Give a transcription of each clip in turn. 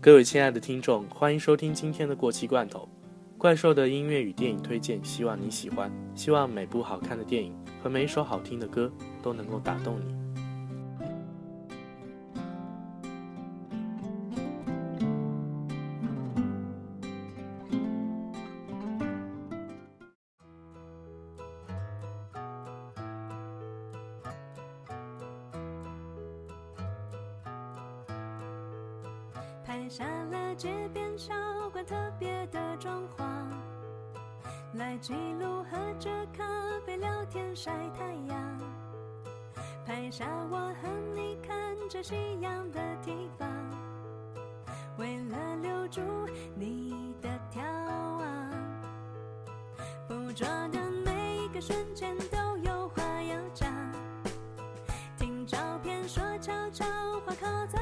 各位亲爱的听众，欢迎收听今天的过期罐头。怪兽的音乐与电影推荐，希望你喜欢，希望每部好看的电影和每一首好听的歌都能够打动你。瞬间都有话要讲。听照片说悄悄话靠在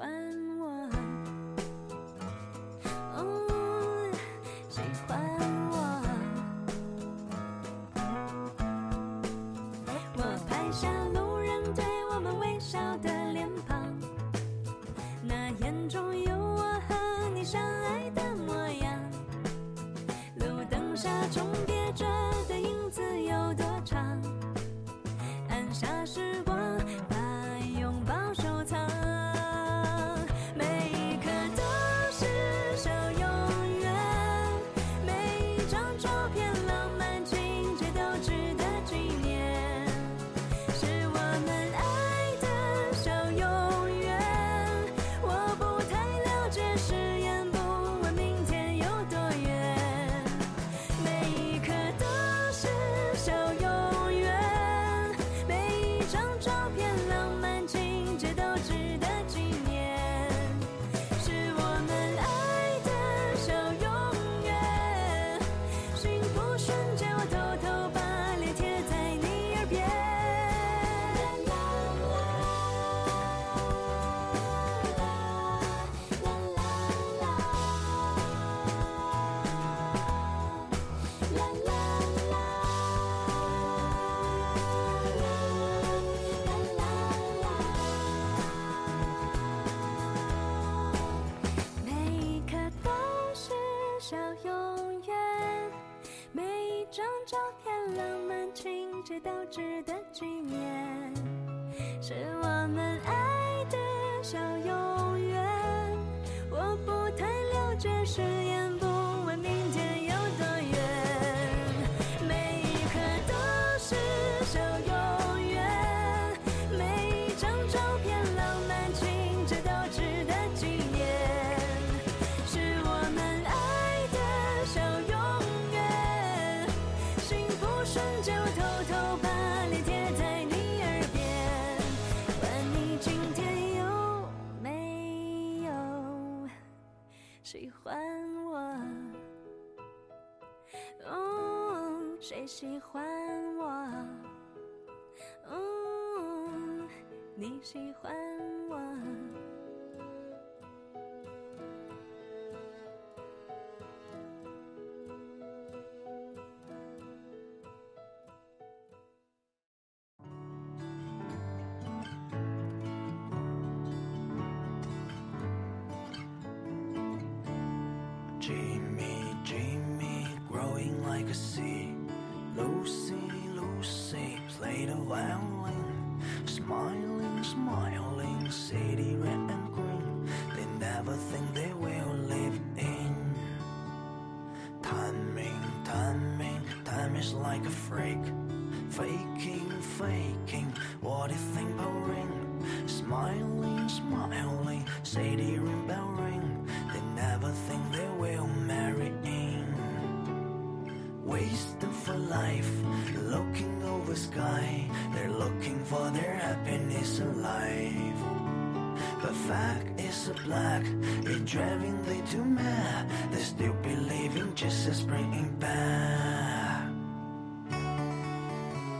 喜欢我。喜欢我。我下照片浪漫情节都值得纪念。是我们爱的小永远我不太了解誓言瞬间我偷偷把脸贴在你耳边问你今天有没有喜欢我？哦谁喜欢我？哦你喜欢 like a sea. Lucy, Lucy, play the violin. Smiling, smiling, city red and green. They never think they will live in. Timing, timing, time is like a freak. Faking, faking, what if life looking over sky they're looking for their happiness in life but fact is a black they're driving they too mad they're still believing just as bringing back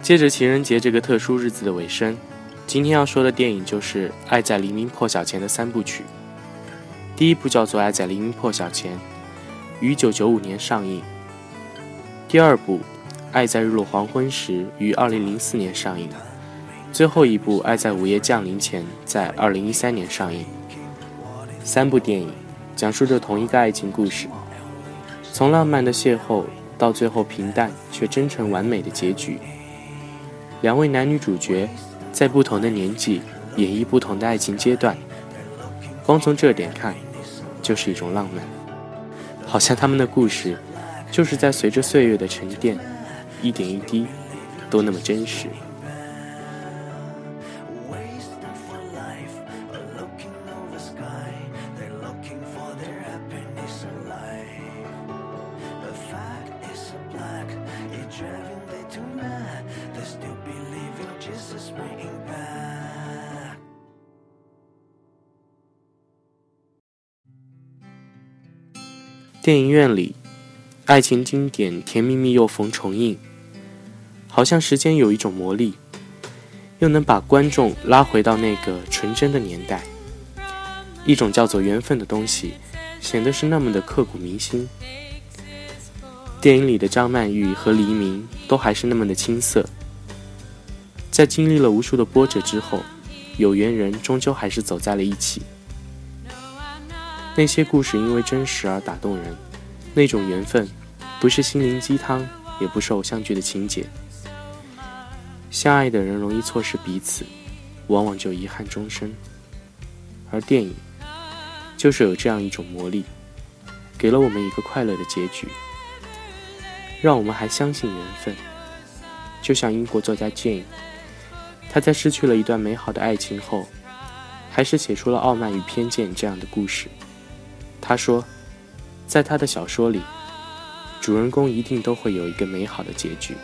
接着情人节这个特殊日子的尾声，今天要说的电影就是爱在黎明破晓前的三部曲。第一部叫做爱在黎明破晓前，于1995年上映。第二部。爱在日落黄昏时》于2004年上映。最后一部《爱在午夜降临前》在2013年上映。三部电影讲述着同一个爱情故事，从浪漫的邂逅到最后平淡却真诚完美的结局。两位男女主角在不同的年纪演绎不同的爱情阶段，光从这点看，就是一种浪漫。好像他们的故事就是在随着岁月的沉淀，一点一滴都那么真实。电影院里，爱情经典《甜蜜蜜》又逢重映，好像时间有一种魔力，又能把观众拉回到那个纯真的年代。一种叫做缘分的东西，显得是那么的刻骨铭心。电影里的张曼玉和黎明都还是那么的青涩，在经历了无数的波折之后，有缘人终究还是走在了一起。那些故事因为真实而打动人，那种缘分，不是心灵鸡汤，也不是偶像剧的情节。相爱的人容易错失彼此，往往就遗憾终生。而电影，就是有这样一种魔力，给了我们一个快乐的结局，让我们还相信缘分。就像英国作家 Jane，他在失去了一段美好的爱情后，还是写出了《傲慢与偏见》这样的故事。他说，在他的小说里，主人公一定都会有一个美好的结局。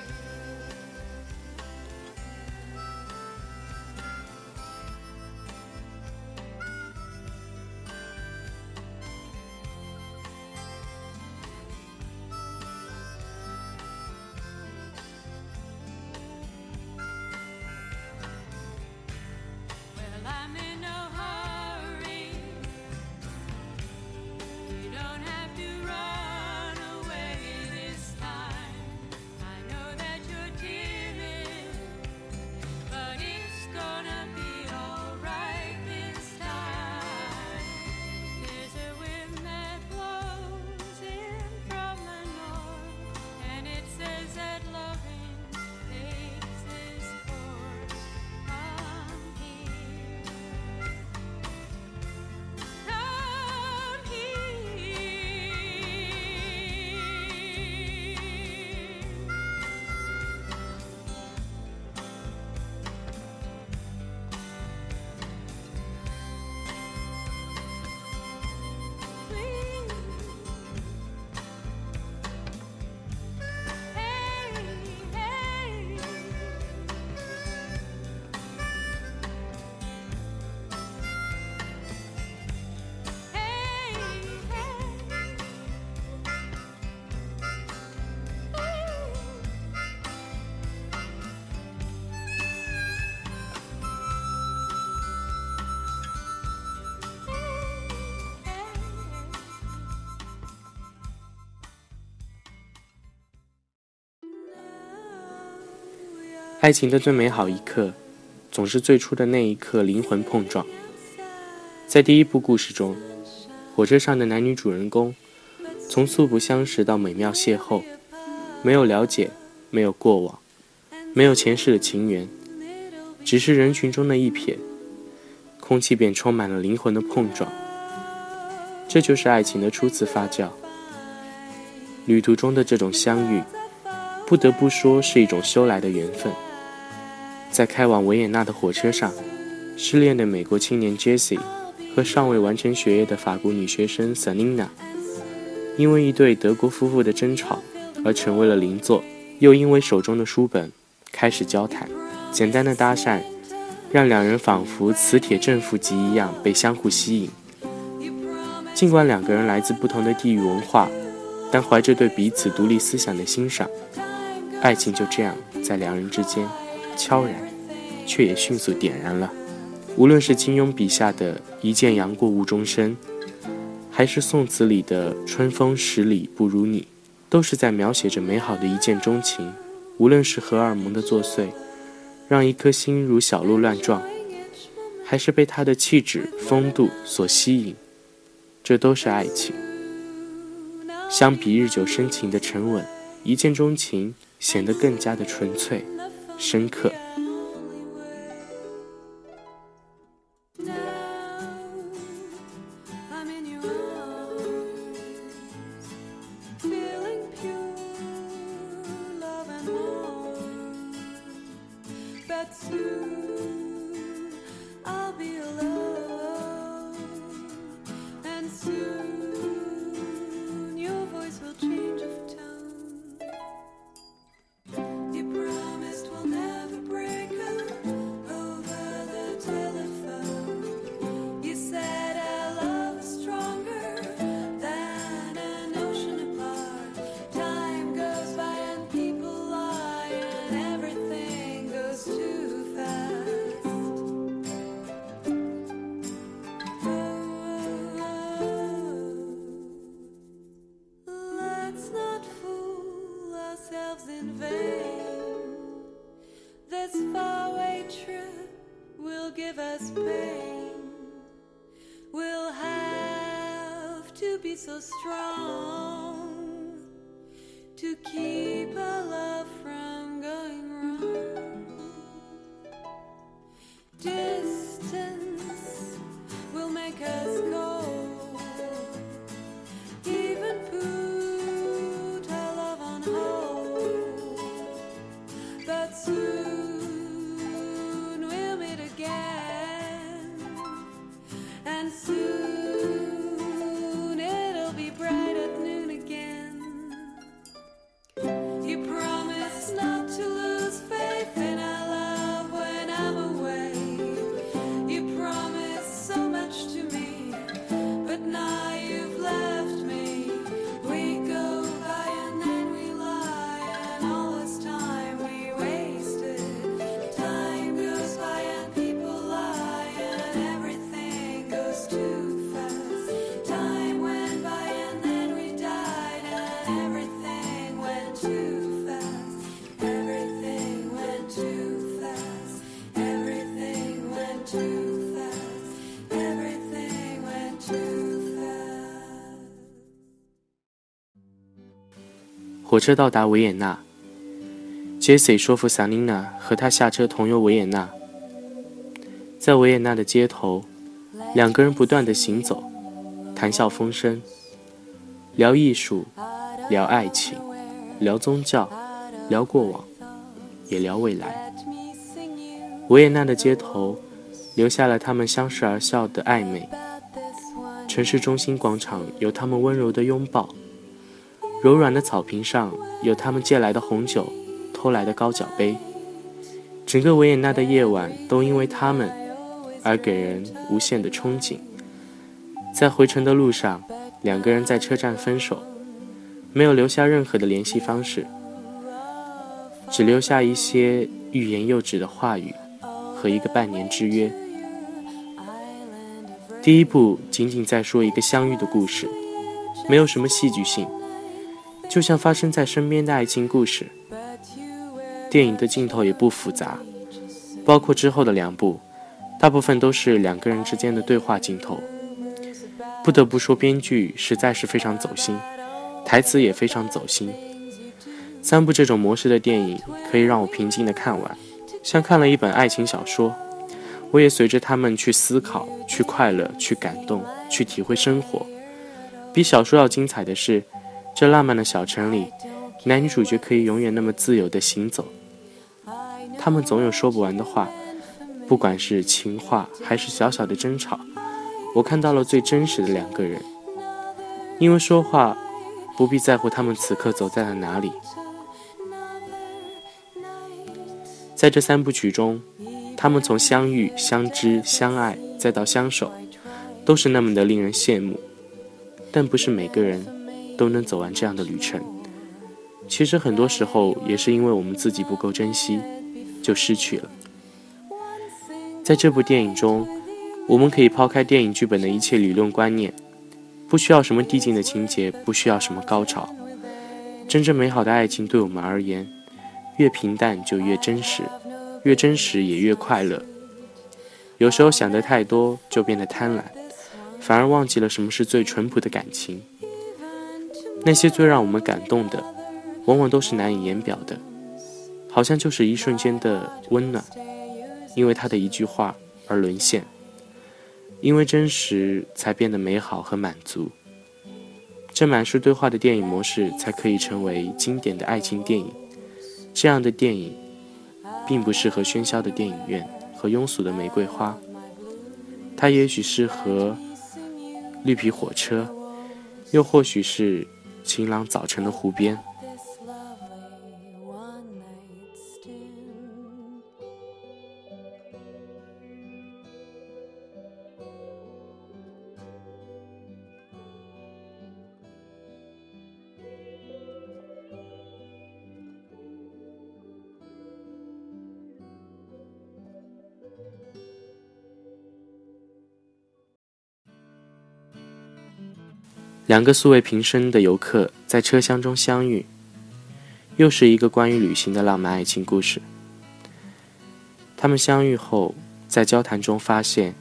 爱情的最美好一刻，总是最初的那一刻灵魂碰撞。在第一部故事中，火车上的男女主人公，从素不相识到美妙邂逅，没有了解，没有过往，没有前世的情缘，只是人群中的一瞥，空气便充满了灵魂的碰撞。这就是爱情的初次发酵。旅途中的这种相遇，不得不说是一种修来的缘分。在开往维也纳的火车上，失恋的美国青年 Jesse 和尚未完成学业的法国女学生 Sanina，因为一对德国夫妇的争吵而成为了邻座，又因为手中的书本开始交谈，简单的搭讪，让两人仿佛磁铁正负极一样被相互吸引。尽管两个人来自不同的地域文化，但怀着对彼此独立思想的欣赏，爱情就这样在两人之间悄然，却也迅速点燃了。无论是金庸笔下的一见杨过误终身，还是宋词里的春风十里不如你，都是在描写着美好的一见钟情。无论是荷尔蒙的作祟，让一颗心如小鹿乱撞，还是被他的气质风度所吸引，这都是爱情。相比日久生情的沉稳，一见钟情显得更加的纯粹、深刻。Strong to keep our love from going wrong. Distance will make us cold. 火车到达维也纳，Jesse 说服萨琳娜和他下车同游维也纳。在维也纳的街头，两个人不断的行走，谈笑风生，聊艺术，聊爱情，聊宗教，聊过往，也聊未来。维也纳的街头留下了他们相视而笑的暧昧，城市中心广场有他们温柔的拥抱。柔软的草坪上有他们借来的红酒，偷来的高脚杯。整个维也纳的夜晚都因为他们而给人无限的憧憬。在回程的路上，两个人在车站分手，没有留下任何的联系方式，只留下一些欲言又止的话语和一个半年之约。第一部仅仅在说一个相遇的故事，没有什么戏剧性。就像发生在身边的爱情故事。电影的镜头也不复杂，包括之后的两部，大部分都是两个人之间的对话镜头。不得不说，编剧实在是非常走心，台词也非常走心。三部这种模式的电影可以让我平静的看完，像看了一本爱情小说。我也随着他们去思考、去快乐、去感动、去体会生活。比小说要精彩的是。这浪漫的小城里，男女主角可以永远那么自由地行走。他们总有说不完的话，不管是情话还是小小的争吵，我看到了最真实的两个人。因为说话，不必在乎他们此刻走在了哪里。在这三部曲中，他们从相遇、相知、相爱，再到相守，都是那么的令人羡慕。但不是每个人都能走完这样的旅程。其实很多时候也是因为我们自己不够珍惜，就失去了。在这部电影中，我们可以抛开电影剧本的一切理论观念，不需要什么递进的情节，不需要什么高潮。真正美好的爱情对我们而言，越平淡就越真实，越真实也越快乐。有时候想得太多，就变得贪婪，反而忘记了什么是最淳朴的感情。那些最让我们感动的。往往都是难以言表的，好像就是一瞬间的温暖，因为他的一句话而沦陷，因为真实才变得美好和满足。这满是对话的电影模式才可以成为经典的爱情电影。这样的电影，并不适合喧嚣的电影院和庸俗的玫瑰花，它也许适合绿皮火车，又或许是晴朗早晨的湖边。两个素未平生的游客在车厢中相遇，又是一个关于旅行的浪漫爱情故事。他们相遇后，在交谈中发现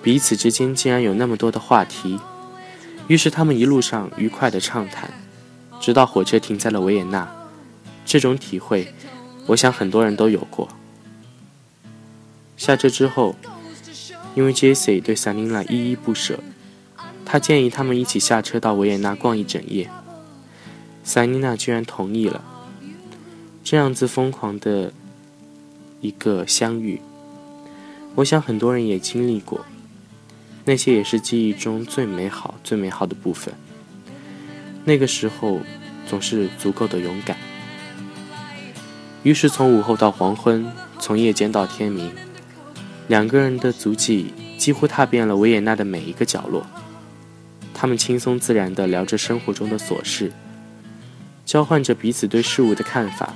彼此之间竟然有那么多的话题，于是他们一路上愉快的畅谈，直到火车停在了维也纳。这种体会，我想很多人都有过。下车之后，因为 Jessie 对萨琳娜依依不舍。他建议他们一起下车到维也纳逛一整夜，塞妮娜居然同意了。这样子疯狂的一个相遇，我想很多人也经历过，那些也是记忆中最美好、最美好的部分。那个时候总是足够的勇敢。于是从午后到黄昏，从夜间到天明，两个人的足迹几乎踏遍了维也纳的每一个角落。他们轻松自然地聊着生活中的琐事，交换着彼此对事物的看法。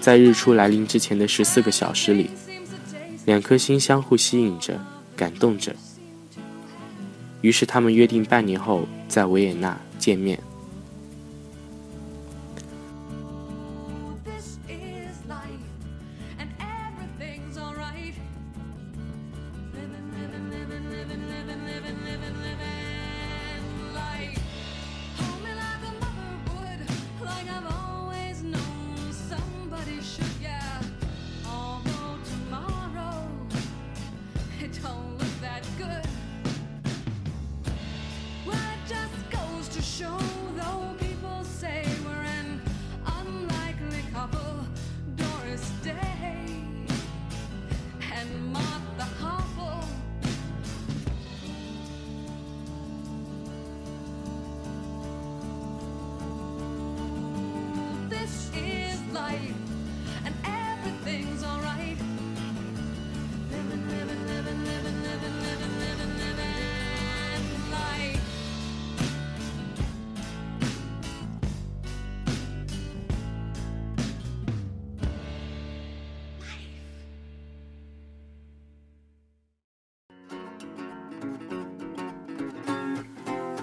在日出来临之前的十四个小时里，两颗心相互吸引着，感动着。于是他们约定半年后在维也纳见面。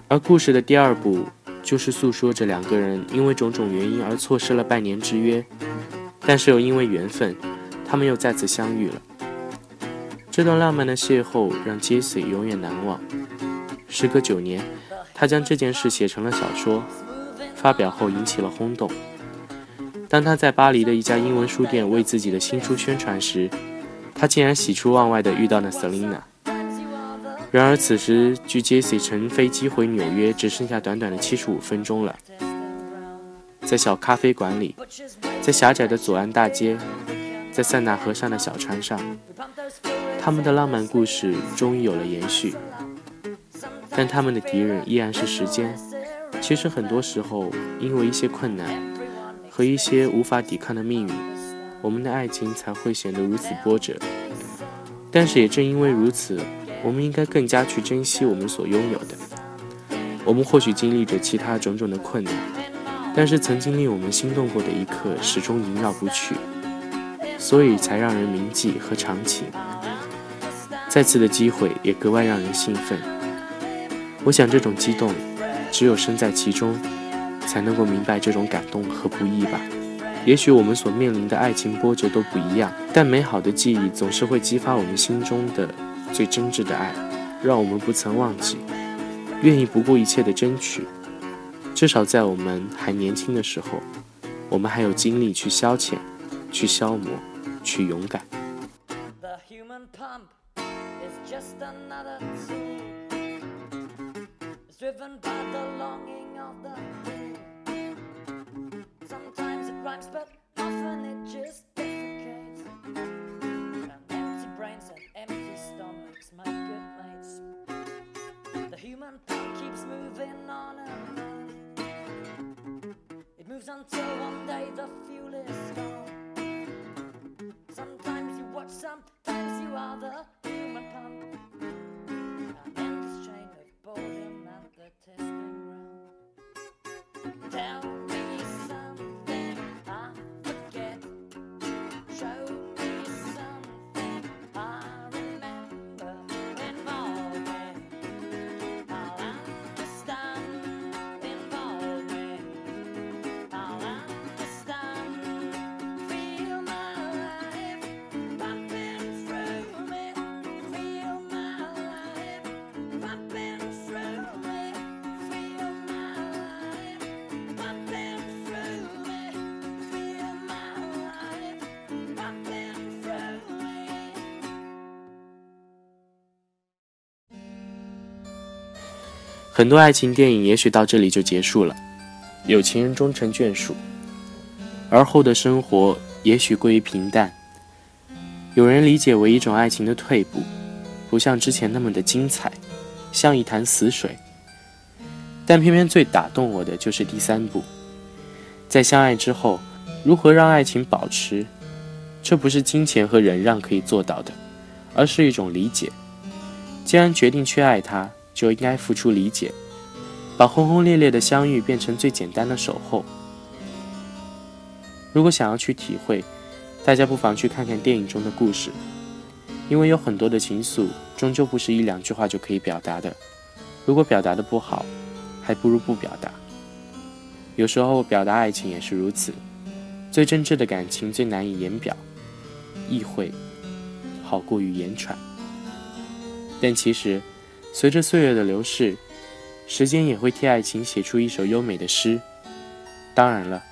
而故事的第二部，就是诉说着两个人因为种种原因而错失了半年之约，但是又因为缘分，他们又再次相遇了。这段浪漫的邂逅让杰西永远难忘。时隔九年，他将这件事写成了小说，发表后引起了轰动。当他在巴黎的一家英文书店为自己的新书宣传时，他竟然喜出望外地遇到了 Selina。然而，此时距 Jessie 乘飞机回纽约只剩下短短的七十五分钟了。在小咖啡馆里，在狭窄的左岸大街，在塞纳河上的小船上，他们的浪漫故事终于有了延续。但他们的敌人依然是时间。其实，很多时候，因为一些困难和一些无法抵抗的命运，我们的爱情才会显得如此波折。但是也正因为如此，我们应该更加去珍惜我们所拥有的。我们或许经历着其他种种的困难，但是曾经令我们心动过的一刻始终萦绕不去，所以才让人铭记和长情。再次的机会也格外让人兴奋。我想这种激动，只有身在其中，才能够明白这种感动和不易吧。也许我们所面临的爱情波折都不一样，但美好的记忆总是会激发我们心中的最真挚的爱，让我们不曾忘记，愿意不顾一切的争取。至少在我们还年轻的时候，我们还有精力去消遣、去消磨、去勇敢。The until one day the 很多爱情电影也许到这里就结束了，有情人终成眷属，而后的生活也许归于平淡。有人理解为一种爱情的退步，不像之前那么的精彩，像一潭死水。但偏偏最打动我的就是第三步，在相爱之后，如何让爱情保持？这不是金钱和忍让可以做到的，而是一种理解。既然决定去爱他，就应该付出理解，把轰轰烈烈的相遇变成最简单的守候。如果想要去体会，大家不妨去看看电影中的故事，因为有很多的情愫，终究不是一两句话就可以表达的。如果表达的不好，还不如不表达。有时候表达爱情也是如此，最真挚的感情最难以言表，意会好过于言传。但其实，随着岁月的流逝，时间也会替爱情写出一首优美的诗。当然了，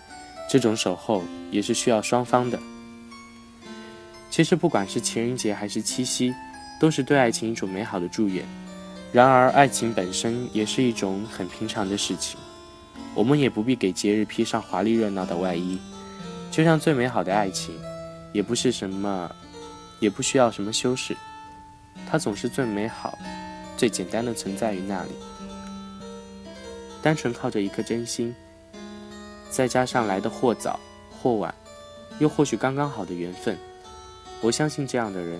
这种守候也是需要双方的。其实，不管是情人节还是七夕，都是对爱情一种美好的祝愿。然而，爱情本身也是一种很平常的事情，我们也不必给节日披上华丽热闹的外衣。就像最美好的爱情，也不是什么，也不需要什么修饰，它总是最美好、最简单的存在于那里。单纯靠着一颗真心，再加上来的或早或晚，又或许刚刚好的缘分，我相信这样的人，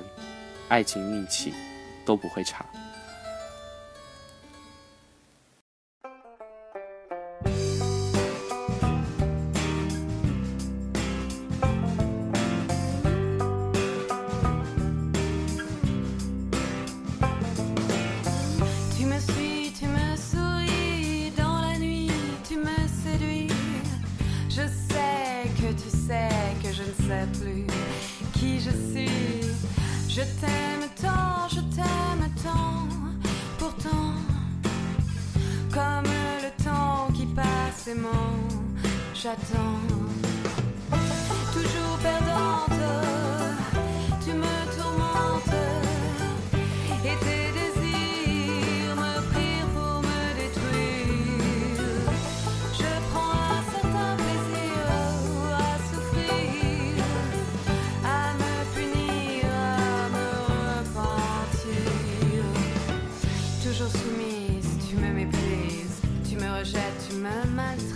爱情运气都不会差。Je ne sais plus qui je suis. Je t'aime tant, je t'aime tant, pourtant, comme le temps qui passe aimant, j'attends. remember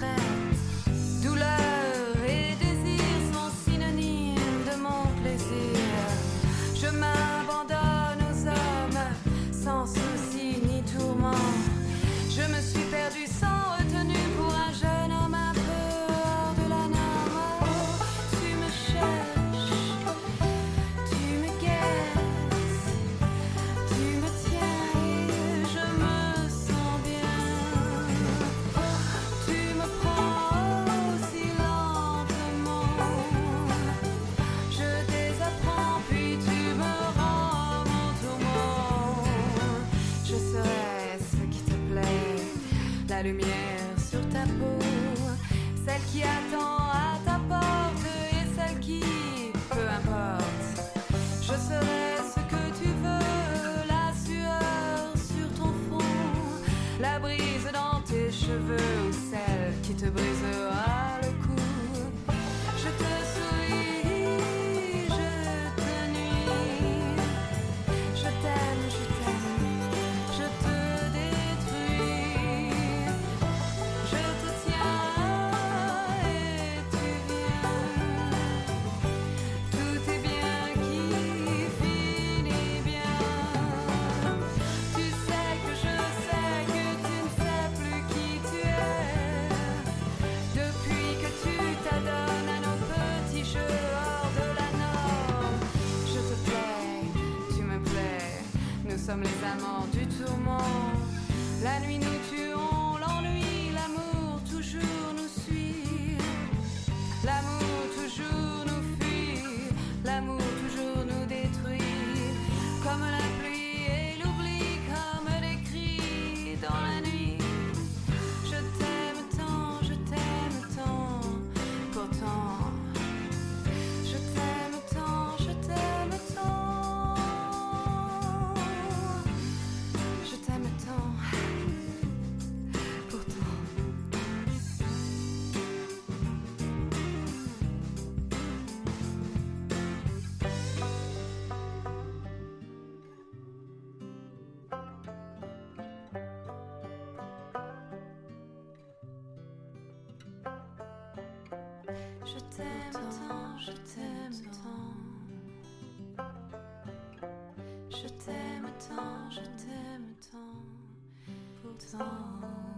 Je t'aime tant, je t'aime tant. Je t'aime tant, je t'aime tant, pourtant.